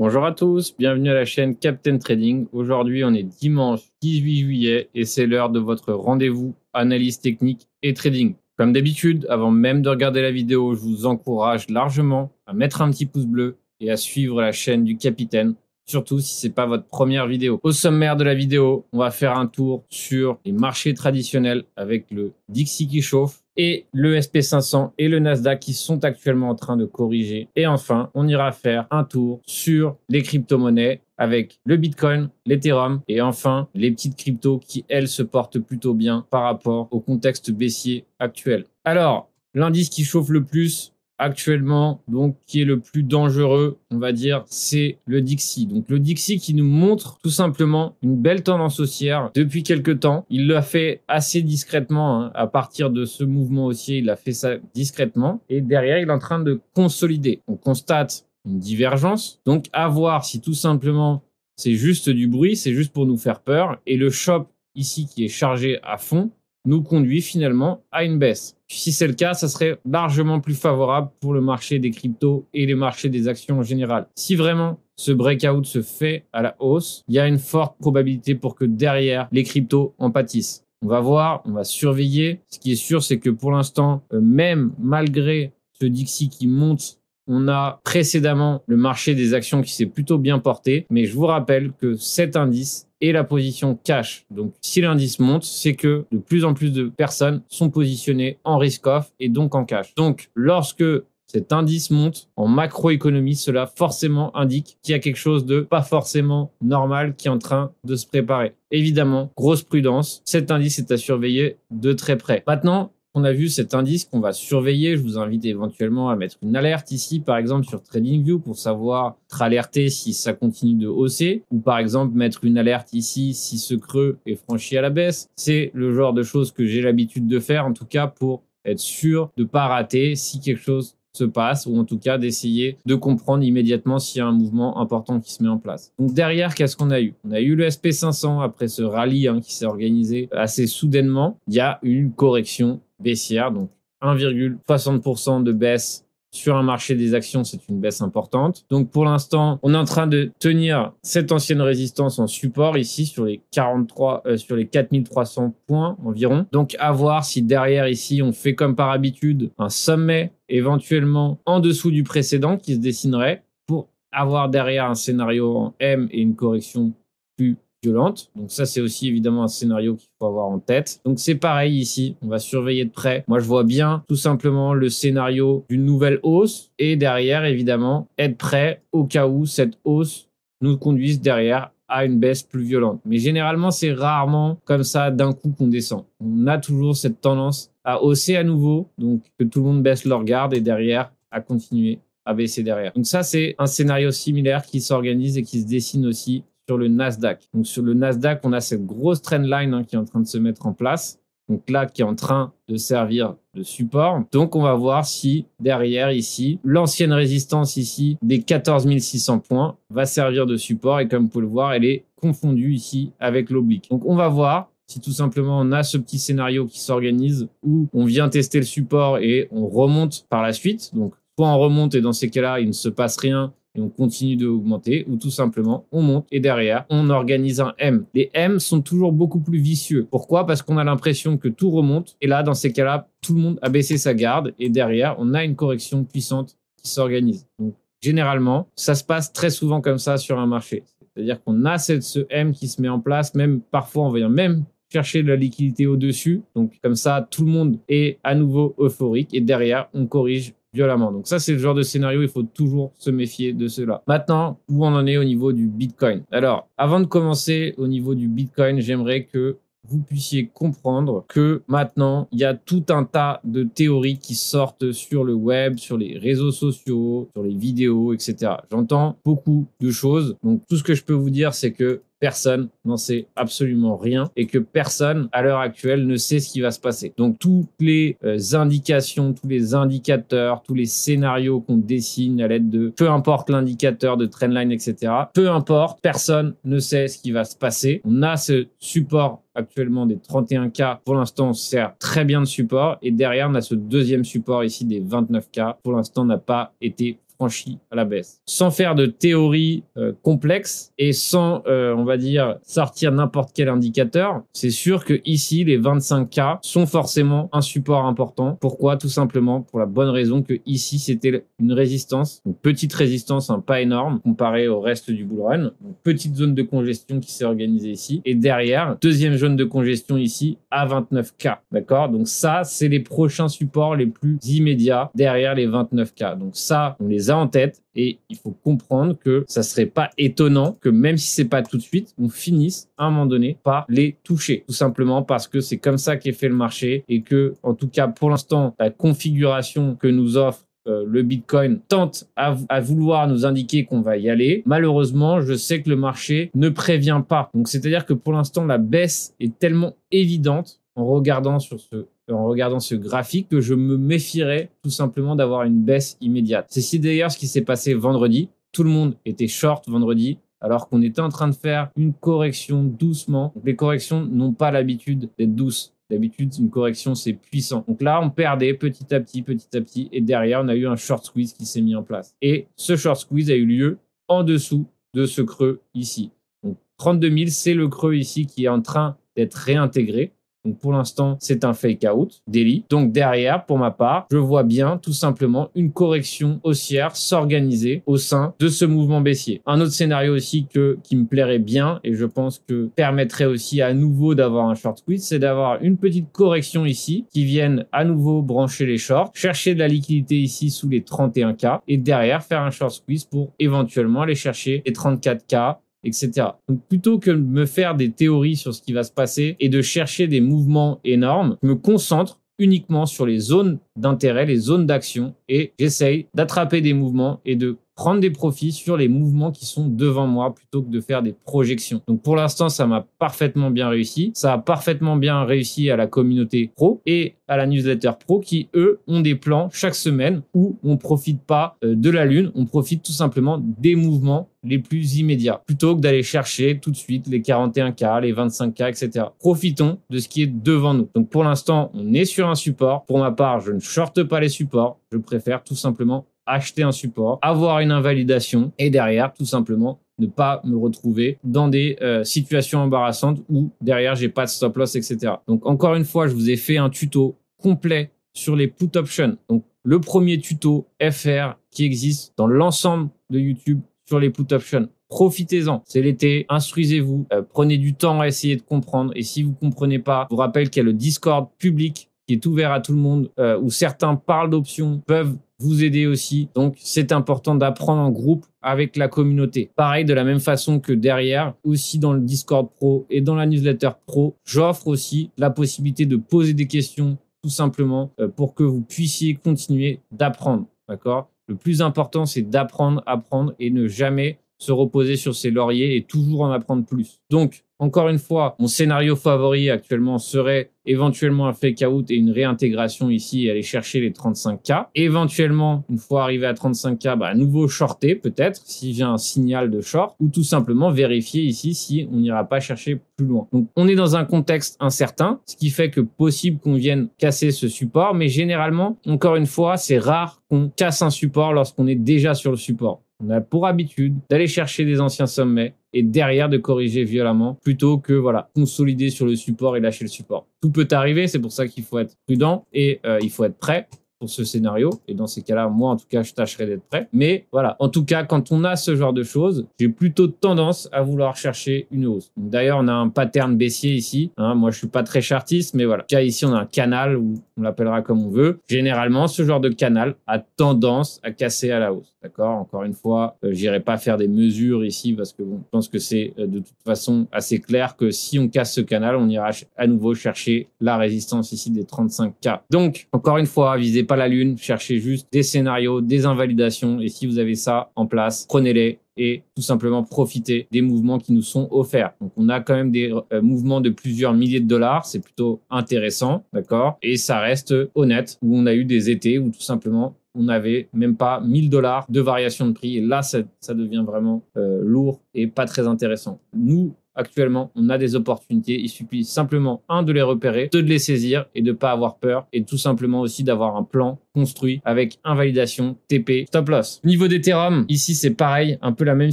Bonjour à tous, bienvenue à la chaîne Captain Trading. Aujourd'hui, on est dimanche 18 juillet et c'est l'heure de votre rendez-vous analyse technique et trading. Comme d'habitude, avant même de regarder la vidéo, je vous encourage largement à mettre un petit pouce bleu et à suivre la chaîne du capitaine, surtout si c'est pas votre première vidéo. Au sommaire de la vidéo, on va faire un tour sur les marchés traditionnels avec le Dixie qui chauffe, et le SP500 et le Nasdaq qui sont actuellement en train de corriger. Et enfin, on ira faire un tour sur les crypto-monnaies avec le Bitcoin, l'Ethereum et enfin les petites cryptos qui, elles, se portent plutôt bien par rapport au contexte baissier actuel. Alors, l'indice qui chauffe le plus, actuellement, donc qui est le plus dangereux, on va dire, c'est le Dixie. Donc le Dixie qui nous montre tout simplement une belle tendance haussière depuis quelques temps. Il l'a fait assez discrètement hein. à partir de ce mouvement haussier. Il a fait ça discrètement et derrière, il est en train de consolider. On constate une divergence. Donc à voir si tout simplement c'est juste du bruit, c'est juste pour nous faire peur et le shop ici qui est chargé à fond nous conduit finalement à une baisse. Si c'est le cas, ça serait largement plus favorable pour le marché des cryptos et les marchés des actions en général. Si vraiment ce breakout se fait à la hausse, il y a une forte probabilité pour que derrière, les cryptos en pâtissent. On va voir, on va surveiller. Ce qui est sûr, c'est que pour l'instant, euh, même malgré ce Dixie qui monte on a précédemment le marché des actions qui s'est plutôt bien porté, mais je vous rappelle que cet indice et la position cash. Donc, si l'indice monte, c'est que de plus en plus de personnes sont positionnées en risk-off et donc en cash. Donc, lorsque cet indice monte en macroéconomie, cela forcément indique qu'il y a quelque chose de pas forcément normal qui est en train de se préparer. Évidemment, grosse prudence, cet indice est à surveiller de très près. Maintenant, on a vu cet indice qu'on va surveiller. Je vous invite éventuellement à mettre une alerte ici, par exemple sur TradingView pour savoir être alerté si ça continue de hausser ou par exemple mettre une alerte ici si ce creux est franchi à la baisse. C'est le genre de choses que j'ai l'habitude de faire en tout cas pour être sûr de pas rater si quelque chose se passe ou en tout cas d'essayer de comprendre immédiatement s'il y a un mouvement important qui se met en place. Donc derrière, qu'est-ce qu'on a eu? On a eu le SP500 après ce rallye hein, qui s'est organisé assez soudainement. Il y a une correction baissière, donc 1,60% de baisse sur un marché des actions, c'est une baisse importante. Donc pour l'instant, on est en train de tenir cette ancienne résistance en support ici sur les 43 euh, sur les 4300 points environ. Donc à voir si derrière ici on fait comme par habitude un sommet éventuellement en dessous du précédent qui se dessinerait pour avoir derrière un scénario en M et une correction plus violente. Donc ça, c'est aussi évidemment un scénario qu'il faut avoir en tête. Donc c'est pareil ici, on va surveiller de près. Moi, je vois bien tout simplement le scénario d'une nouvelle hausse et derrière, évidemment, être prêt au cas où cette hausse nous conduise derrière à une baisse plus violente. Mais généralement, c'est rarement comme ça d'un coup qu'on descend. On a toujours cette tendance à hausser à nouveau, donc que tout le monde baisse leur garde et derrière à continuer à baisser derrière. Donc ça, c'est un scénario similaire qui s'organise et qui se dessine aussi sur le Nasdaq. Donc sur le Nasdaq, on a cette grosse trendline hein, qui est en train de se mettre en place. Donc là, qui est en train de servir de support. Donc on va voir si derrière ici, l'ancienne résistance ici des 14 600 points va servir de support. Et comme vous pouvez le voir, elle est confondue ici avec l'oblique. Donc on va voir si tout simplement on a ce petit scénario qui s'organise où on vient tester le support et on remonte par la suite. Donc soit on remonte et dans ces cas-là, il ne se passe rien et on continue d'augmenter ou tout simplement on monte et derrière on organise un M. Les M sont toujours beaucoup plus vicieux. Pourquoi? Parce qu'on a l'impression que tout remonte et là dans ces cas-là tout le monde a baissé sa garde et derrière on a une correction puissante qui s'organise. Donc généralement ça se passe très souvent comme ça sur un marché. C'est-à-dire qu'on a cette, ce M qui se met en place, même parfois on va même chercher de la liquidité au-dessus. Donc comme ça, tout le monde est à nouveau euphorique et derrière, on corrige violemment. Donc ça, c'est le genre de scénario, il faut toujours se méfier de cela. Maintenant, où on en est au niveau du Bitcoin? Alors, avant de commencer au niveau du Bitcoin, j'aimerais que vous puissiez comprendre que maintenant, il y a tout un tas de théories qui sortent sur le web, sur les réseaux sociaux, sur les vidéos, etc. J'entends beaucoup de choses. Donc, tout ce que je peux vous dire, c'est que personne n'en sait absolument rien et que personne à l'heure actuelle ne sait ce qui va se passer. Donc toutes les euh, indications, tous les indicateurs, tous les scénarios qu'on dessine à l'aide de peu importe l'indicateur de trendline, etc. Peu importe, personne ne sait ce qui va se passer. On a ce support actuellement des 31K. Pour l'instant, on sert très bien de support et derrière, on a ce deuxième support ici des 29K. Pour l'instant, n'a pas été franchi à la baisse. Sans faire de théorie euh, complexe et sans, euh, on va dire, sortir n'importe quel indicateur, c'est sûr que ici, les 25K sont forcément un support important. Pourquoi? Tout simplement pour la bonne raison que ici, c'était une résistance, une petite résistance, un pas énorme comparé au reste du bull run. Petite zone de congestion qui s'est organisée ici. Et derrière, deuxième zone de congestion ici à 29K. D'accord? Donc ça, c'est les prochains supports les plus immédiats derrière les 29K. Donc ça, on les en tête et il faut comprendre que ça serait pas étonnant que même si c'est pas tout de suite, on finisse à un moment donné par les toucher. Tout simplement parce que c'est comme ça qu'est fait le marché et que, en tout cas, pour l'instant, la configuration que nous offre euh, le Bitcoin tente à, à, vouloir nous indiquer qu'on va y aller. Malheureusement, je sais que le marché ne prévient pas. Donc, c'est-à-dire que pour l'instant, la baisse est tellement évidente en regardant sur ce en regardant ce graphique que je me méfierais tout simplement d'avoir une baisse immédiate. C'est d'ailleurs ce qui s'est passé vendredi. Tout le monde était short vendredi alors qu'on était en train de faire une correction doucement. Les corrections n'ont pas l'habitude d'être douces. D'habitude, une correction, c'est puissant. Donc là, on perdait petit à petit, petit à petit. Et derrière, on a eu un short squeeze qui s'est mis en place. Et ce short squeeze a eu lieu en dessous de ce creux ici. Donc 32 000, c'est le creux ici qui est en train d'être réintégré. Donc pour l'instant, c'est un fake out daily. Donc derrière, pour ma part, je vois bien tout simplement une correction haussière s'organiser au sein de ce mouvement baissier. Un autre scénario aussi qui me plairait bien et je pense que permettrait aussi à nouveau d'avoir un short squeeze, c'est d'avoir une petite correction ici qui vienne à nouveau brancher les shorts, chercher de la liquidité ici sous les 31K et derrière faire un short squeeze pour éventuellement aller chercher les 34K etc. Donc plutôt que de me faire des théories sur ce qui va se passer et de chercher des mouvements énormes, je me concentre uniquement sur les zones d'intérêt, les zones d'action et j'essaye d'attraper des mouvements et de prendre des profits sur les mouvements qui sont devant moi plutôt que de faire des projections. Donc pour l'instant, ça m'a parfaitement bien réussi. Ça a parfaitement bien réussi à la communauté pro et à la newsletter pro qui, eux, ont des plans chaque semaine où on profite pas euh, de la lune, on profite tout simplement des mouvements les plus immédiats plutôt que d'aller chercher tout de suite les 41K, les 25K, etc. Profitons de ce qui est devant nous. Donc pour l'instant, on est sur un support. Pour ma part, je ne shorte pas les supports. Je préfère tout simplement acheter un support, avoir une invalidation et derrière, tout simplement, ne pas me retrouver dans des euh, situations embarrassantes où derrière j'ai pas de stop loss, etc. Donc encore une fois, je vous ai fait un tuto complet sur les put options. Donc le premier tuto FR qui existe dans l'ensemble de YouTube sur les put options. Profitez-en, c'est l'été, instruisez-vous, euh, prenez du temps à essayer de comprendre et si vous comprenez pas, je vous rappelle qu'il y a le Discord public qui est ouvert à tout le monde, euh, où certains parlent d'options, peuvent vous aider aussi. Donc, c'est important d'apprendre en groupe avec la communauté. Pareil, de la même façon que derrière, aussi dans le Discord Pro et dans la newsletter Pro, j'offre aussi la possibilité de poser des questions tout simplement euh, pour que vous puissiez continuer d'apprendre. D'accord? Le plus important, c'est d'apprendre, apprendre et ne jamais se reposer sur ses lauriers et toujours en apprendre plus. Donc, encore une fois, mon scénario favori actuellement serait éventuellement un fake out et une réintégration ici et aller chercher les 35K. Éventuellement, une fois arrivé à 35K, bah, à nouveau shorter peut-être si j'ai un signal de short ou tout simplement vérifier ici si on n'ira pas chercher plus loin. Donc on est dans un contexte incertain, ce qui fait que possible qu'on vienne casser ce support, mais généralement, encore une fois, c'est rare qu'on casse un support lorsqu'on est déjà sur le support. On a pour habitude d'aller chercher des anciens sommets et derrière de corriger violemment plutôt que voilà consolider sur le support et lâcher le support. Tout peut arriver, c'est pour ça qu'il faut être prudent et euh, il faut être prêt pour ce scénario. Et dans ces cas-là, moi, en tout cas, je tâcherai d'être prêt. Mais voilà, en tout cas, quand on a ce genre de choses, j'ai plutôt tendance à vouloir chercher une hausse. D'ailleurs, on a un pattern baissier ici. Hein. Moi, je suis pas très chartiste, mais voilà. Cas ici, on a un canal ou on l'appellera comme on veut. Généralement, ce genre de canal a tendance à casser à la hausse. D'accord? Encore une fois, euh, j'irai pas faire des mesures ici parce que bon, je pense que c'est euh, de toute façon assez clair que si on casse ce canal, on ira à nouveau chercher la résistance ici des 35K. Donc, encore une fois, visez pas la lune, cherchez juste des scénarios, des invalidations et si vous avez ça en place, prenez-les et tout simplement profiter des mouvements qui nous sont offerts. Donc on a quand même des euh, mouvements de plusieurs milliers de dollars, c'est plutôt intéressant, d'accord? Et ça reste honnête où on a eu des étés où tout simplement on n'avait même pas 1000 dollars de variation de prix et là ça, devient vraiment euh, lourd et pas très intéressant. Nous actuellement, on a des opportunités. Il suffit simplement, un, de les repérer, deux, de les saisir et de pas avoir peur et tout simplement aussi d'avoir un plan construit avec invalidation, TP, stop loss. Niveau d'Ethereum, ici c'est pareil, un peu la même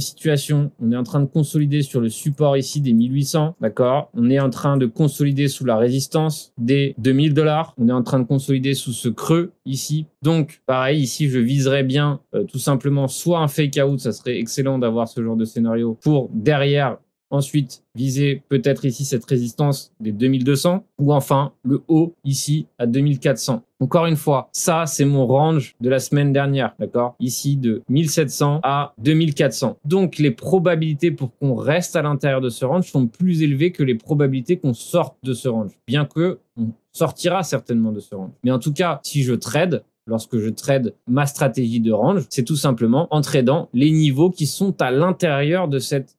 situation. On est en train de consolider sur le support ici des 1800, d'accord? On est en train de consolider sous la résistance des 2000 dollars. On est en train de consolider sous ce creux ici. Donc pareil, ici je viserais bien euh, tout simplement soit un fake out, ça serait excellent d'avoir ce genre de scénario pour derrière Ensuite, viser peut-être ici cette résistance des 2200 ou enfin le haut ici à 2400. Encore une fois, ça c'est mon range de la semaine dernière, d'accord? Ici de 1700 à 2400. Donc les probabilités pour qu'on reste à l'intérieur de ce range sont plus élevées que les probabilités qu'on sorte de ce range, bien que on sortira certainement de ce range. Mais en tout cas, si je trade, lorsque je trade ma stratégie de range, c'est tout simplement en tradant les niveaux qui sont à l'intérieur de cette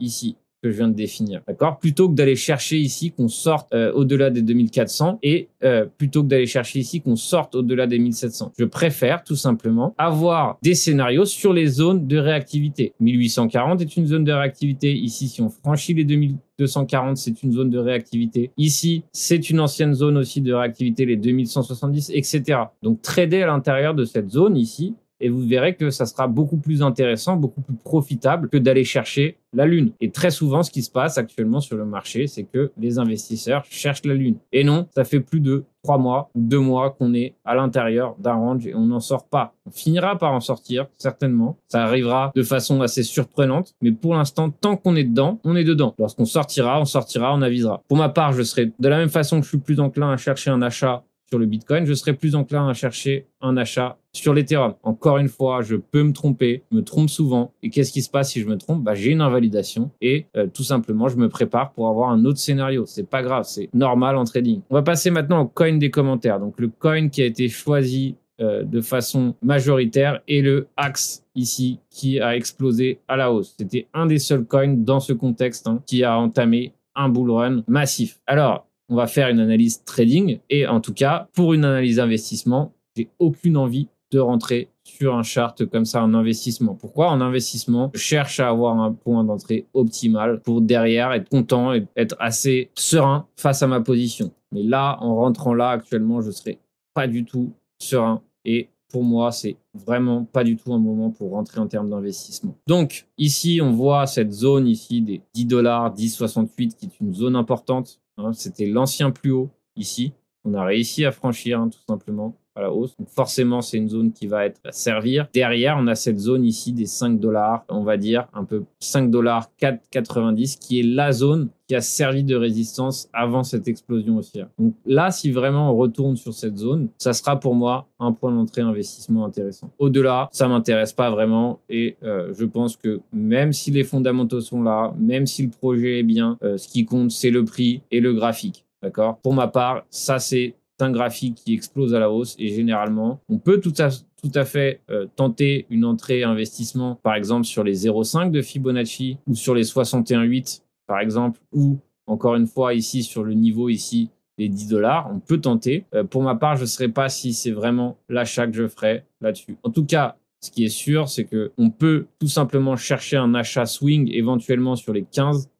ici que je viens de définir, d'accord? Plutôt que d'aller chercher ici qu'on sorte euh, au-delà des 2400 et euh, plutôt que d'aller chercher ici qu'on sorte au-delà des 1700. Je préfère tout simplement avoir des scénarios sur les zones de réactivité. 1840 est une zone de réactivité. Ici, si on franchit les 2240, c'est une zone de réactivité. Ici, c'est une ancienne zone aussi de réactivité, les 2170, etc. Donc, trader à l'intérieur de cette zone ici, et vous verrez que ça sera beaucoup plus intéressant, beaucoup plus profitable que d'aller chercher la Lune. Et très souvent, ce qui se passe actuellement sur le marché, c'est que les investisseurs cherchent la Lune. Et non, ça fait plus de trois mois deux mois qu'on est à l'intérieur d'un range et on n'en sort pas. On finira par en sortir, certainement. Ça arrivera de façon assez surprenante, mais pour l'instant, tant qu'on est dedans, on est dedans. Lorsqu'on sortira, on sortira, on avisera. Pour ma part, je serai de la même façon que je suis plus enclin à chercher un achat sur le Bitcoin, je serais plus enclin à chercher un achat sur l'Ethereum. Encore une fois, je peux me tromper, me trompe souvent. Et qu'est-ce qui se passe si je me trompe? Bah, J'ai une invalidation et euh, tout simplement, je me prépare pour avoir un autre scénario. C'est pas grave, c'est normal en trading. On va passer maintenant au coin des commentaires. Donc le coin qui a été choisi euh, de façon majoritaire est le Axe ici qui a explosé à la hausse. C'était un des seuls coins dans ce contexte hein, qui a entamé un bull run massif. Alors, on va faire une analyse trading. Et en tout cas, pour une analyse investissement, j'ai aucune envie de rentrer sur un chart comme ça en investissement. Pourquoi? En investissement, je cherche à avoir un point d'entrée optimal pour derrière être content et être assez serein face à ma position. Mais là, en rentrant là actuellement, je serai pas du tout serein et pour moi, c'est vraiment pas du tout un moment pour rentrer en termes d'investissement. Donc, ici, on voit cette zone ici des 10 dollars, 10,68 qui est une zone importante. Hein, c'était l'ancien plus haut ici. On a réussi à franchir hein, tout simplement la hausse. Donc forcément, c'est une zone qui va être à servir. Derrière, on a cette zone ici des 5 dollars, on va dire un peu 5 dollars 4,90 qui est la zone qui a servi de résistance avant cette explosion haussière. Donc là, si vraiment on retourne sur cette zone, ça sera pour moi un point d'entrée investissement intéressant. Au-delà, ça m'intéresse pas vraiment et euh, je pense que même si les fondamentaux sont là, même si le projet est bien, euh, ce qui compte c'est le prix et le graphique. D'accord? Pour ma part, ça c'est un graphique qui explose à la hausse et généralement, on peut tout à, tout à fait euh, tenter une entrée investissement, par exemple sur les 0,5 de Fibonacci ou sur les 61,8 par exemple, ou encore une fois ici sur le niveau ici les 10 dollars, on peut tenter. Euh, pour ma part, je ne sais pas si c'est vraiment l'achat que je ferai là-dessus. En tout cas, ce qui est sûr, c'est que on peut tout simplement chercher un achat swing éventuellement sur les 15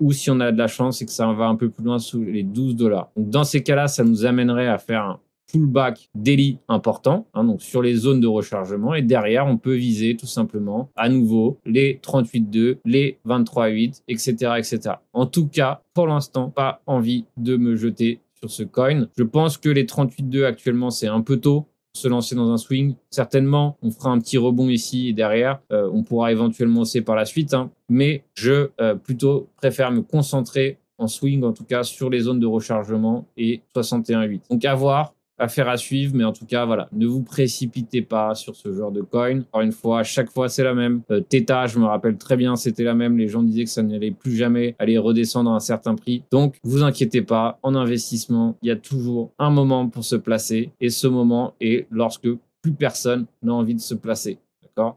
ou si on a de la chance et que ça va un peu plus loin sous les 12 dollars. Dans ces cas-là, ça nous amènerait à faire un pullback daily important, hein, donc sur les zones de rechargement. Et derrière, on peut viser tout simplement à nouveau les 38.2, les 23.8, etc., etc. En tout cas, pour l'instant, pas envie de me jeter sur ce coin. Je pense que les 38.2 actuellement, c'est un peu tôt se lancer dans un swing. Certainement, on fera un petit rebond ici et derrière, euh, on pourra éventuellement aussi par la suite. Hein. mais je euh, plutôt préfère me concentrer en swing, en tout cas sur les zones de rechargement et 61.8. Donc à voir affaire à suivre, mais en tout cas, voilà, ne vous précipitez pas sur ce genre de coin. Encore une fois, à chaque fois, c'est la même. Euh, Theta, je me rappelle très bien, c'était la même. Les gens disaient que ça n'allait plus jamais aller redescendre à un certain prix. Donc, vous inquiétez pas, en investissement, il y a toujours un moment pour se placer, et ce moment est lorsque plus personne n'a envie de se placer.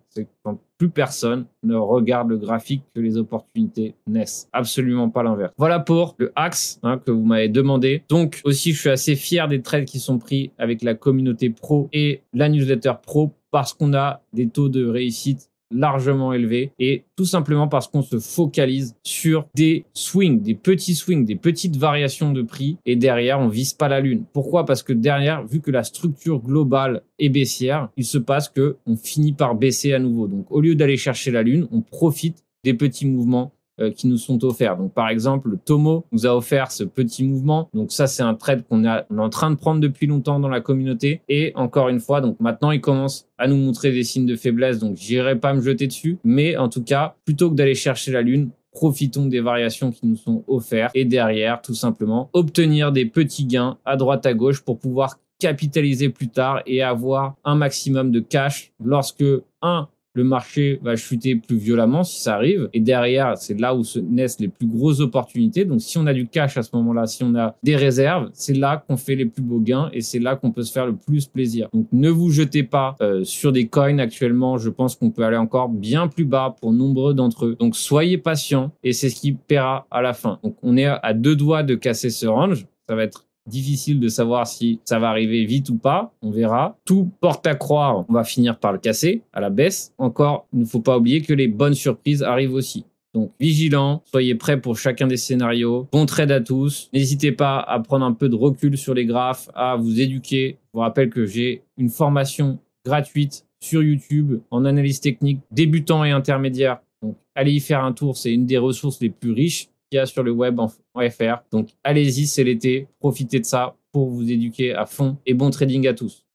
C'est quand plus personne ne regarde le graphique que les opportunités naissent. Absolument pas l'inverse. Voilà pour le axe hein, que vous m'avez demandé. Donc aussi, je suis assez fier des trades qui sont pris avec la communauté pro et la newsletter pro parce qu'on a des taux de réussite largement élevé et tout simplement parce qu'on se focalise sur des swings, des petits swings, des petites variations de prix et derrière on vise pas la lune. Pourquoi? Parce que derrière, vu que la structure globale est baissière, il se passe que on finit par baisser à nouveau. Donc au lieu d'aller chercher la lune, on profite des petits mouvements qui nous sont offerts. Donc par exemple, Tomo nous a offert ce petit mouvement. Donc ça c'est un trade qu'on est en train de prendre depuis longtemps dans la communauté. Et encore une fois, donc maintenant il commence à nous montrer des signes de faiblesse. Donc j'irai pas me jeter dessus. Mais en tout cas, plutôt que d'aller chercher la lune, profitons des variations qui nous sont offertes et derrière, tout simplement, obtenir des petits gains à droite à gauche pour pouvoir capitaliser plus tard et avoir un maximum de cash lorsque, un, le marché va chuter plus violemment si ça arrive. Et derrière, c'est là où se naissent les plus grosses opportunités. Donc, si on a du cash à ce moment-là, si on a des réserves, c'est là qu'on fait les plus beaux gains et c'est là qu'on peut se faire le plus plaisir. Donc, ne vous jetez pas euh, sur des coins actuellement. Je pense qu'on peut aller encore bien plus bas pour nombreux d'entre eux. Donc, soyez patient et c'est ce qui paiera à la fin. Donc, on est à deux doigts de casser ce range. Ça va être difficile de savoir si ça va arriver vite ou pas. On verra. Tout porte à croire, on va finir par le casser à la baisse. Encore, il ne faut pas oublier que les bonnes surprises arrivent aussi. Donc vigilant, soyez prêts pour chacun des scénarios. Bon trade à tous. N'hésitez pas à prendre un peu de recul sur les graphes, à vous éduquer. Je vous rappelle que j'ai une formation gratuite sur YouTube en analyse technique débutant et intermédiaire. Donc allez y faire un tour, c'est une des ressources les plus riches sur le web en, FR. Donc allez-y, c'est l'été, profitez de ça pour vous éduquer à fond et bon trading à tous.